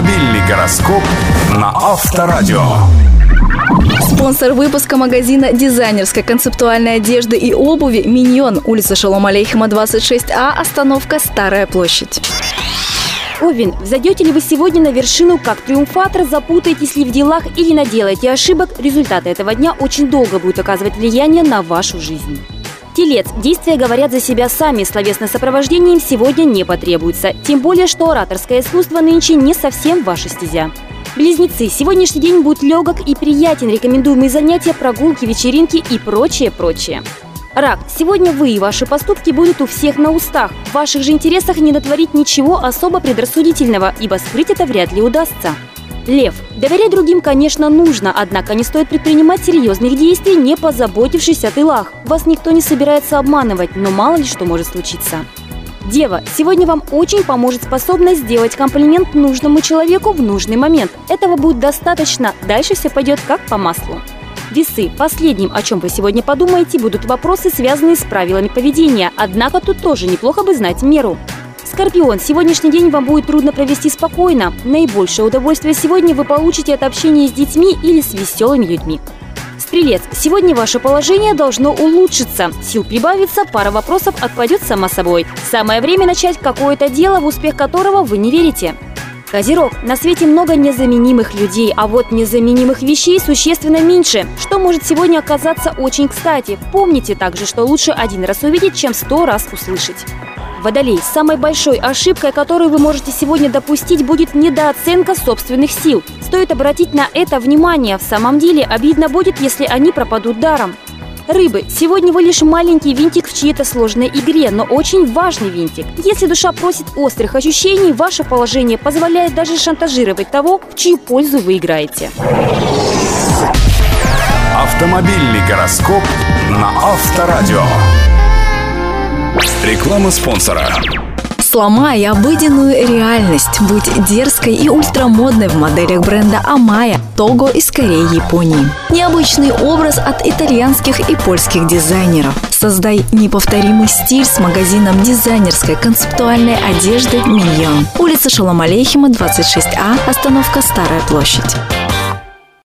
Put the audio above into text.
Автомобильный гороскоп на Авторадио. Спонсор выпуска магазина дизайнерской концептуальной одежды и обуви «Миньон», улица Шалом Алейхима, 26А, остановка «Старая площадь». Овен, взойдете ли вы сегодня на вершину как триумфатор, запутаетесь ли в делах или наделаете ошибок, результаты этого дня очень долго будут оказывать влияние на вашу жизнь. Телец. Действия говорят за себя сами, словесное сопровождение им сегодня не потребуется. Тем более, что ораторское искусство нынче не совсем ваша стезя. Близнецы. Сегодняшний день будет легок и приятен. Рекомендуемые занятия, прогулки, вечеринки и прочее, прочее. Рак. Сегодня вы и ваши поступки будут у всех на устах. В ваших же интересах не натворить ничего особо предрассудительного, ибо скрыть это вряд ли удастся. Лев. Доверять другим, конечно, нужно, однако не стоит предпринимать серьезных действий, не позаботившись о тылах. Вас никто не собирается обманывать, но мало ли что может случиться. Дева, сегодня вам очень поможет способность сделать комплимент нужному человеку в нужный момент. Этого будет достаточно, дальше все пойдет как по маслу. Весы. Последним, о чем вы сегодня подумаете, будут вопросы, связанные с правилами поведения. Однако тут тоже неплохо бы знать меру. Скорпион, сегодняшний день вам будет трудно провести спокойно. Наибольшее удовольствие сегодня вы получите от общения с детьми или с веселыми людьми. Стрелец, сегодня ваше положение должно улучшиться. Сил прибавится, пара вопросов отпадет сама собой. Самое время начать какое-то дело, в успех которого вы не верите. Козерог. На свете много незаменимых людей, а вот незаменимых вещей существенно меньше, что может сегодня оказаться очень кстати. Помните также, что лучше один раз увидеть, чем сто раз услышать. Водолей, самой большой ошибкой, которую вы можете сегодня допустить, будет недооценка собственных сил. Стоит обратить на это внимание. В самом деле, обидно будет, если они пропадут даром. Рыбы, сегодня вы лишь маленький винтик в чьей-то сложной игре, но очень важный винтик. Если душа просит острых ощущений, ваше положение позволяет даже шантажировать того, в чью пользу вы играете. Автомобильный гороскоп на Авторадио. Реклама спонсора. Сломай обыденную реальность. Будь дерзкой и ультрамодной в моделях бренда Амая, Того и скорее Японии. Необычный образ от итальянских и польских дизайнеров. Создай неповторимый стиль с магазином дизайнерской концептуальной одежды «Миньон». Улица Шалом Алейхима, 26А, остановка Старая площадь.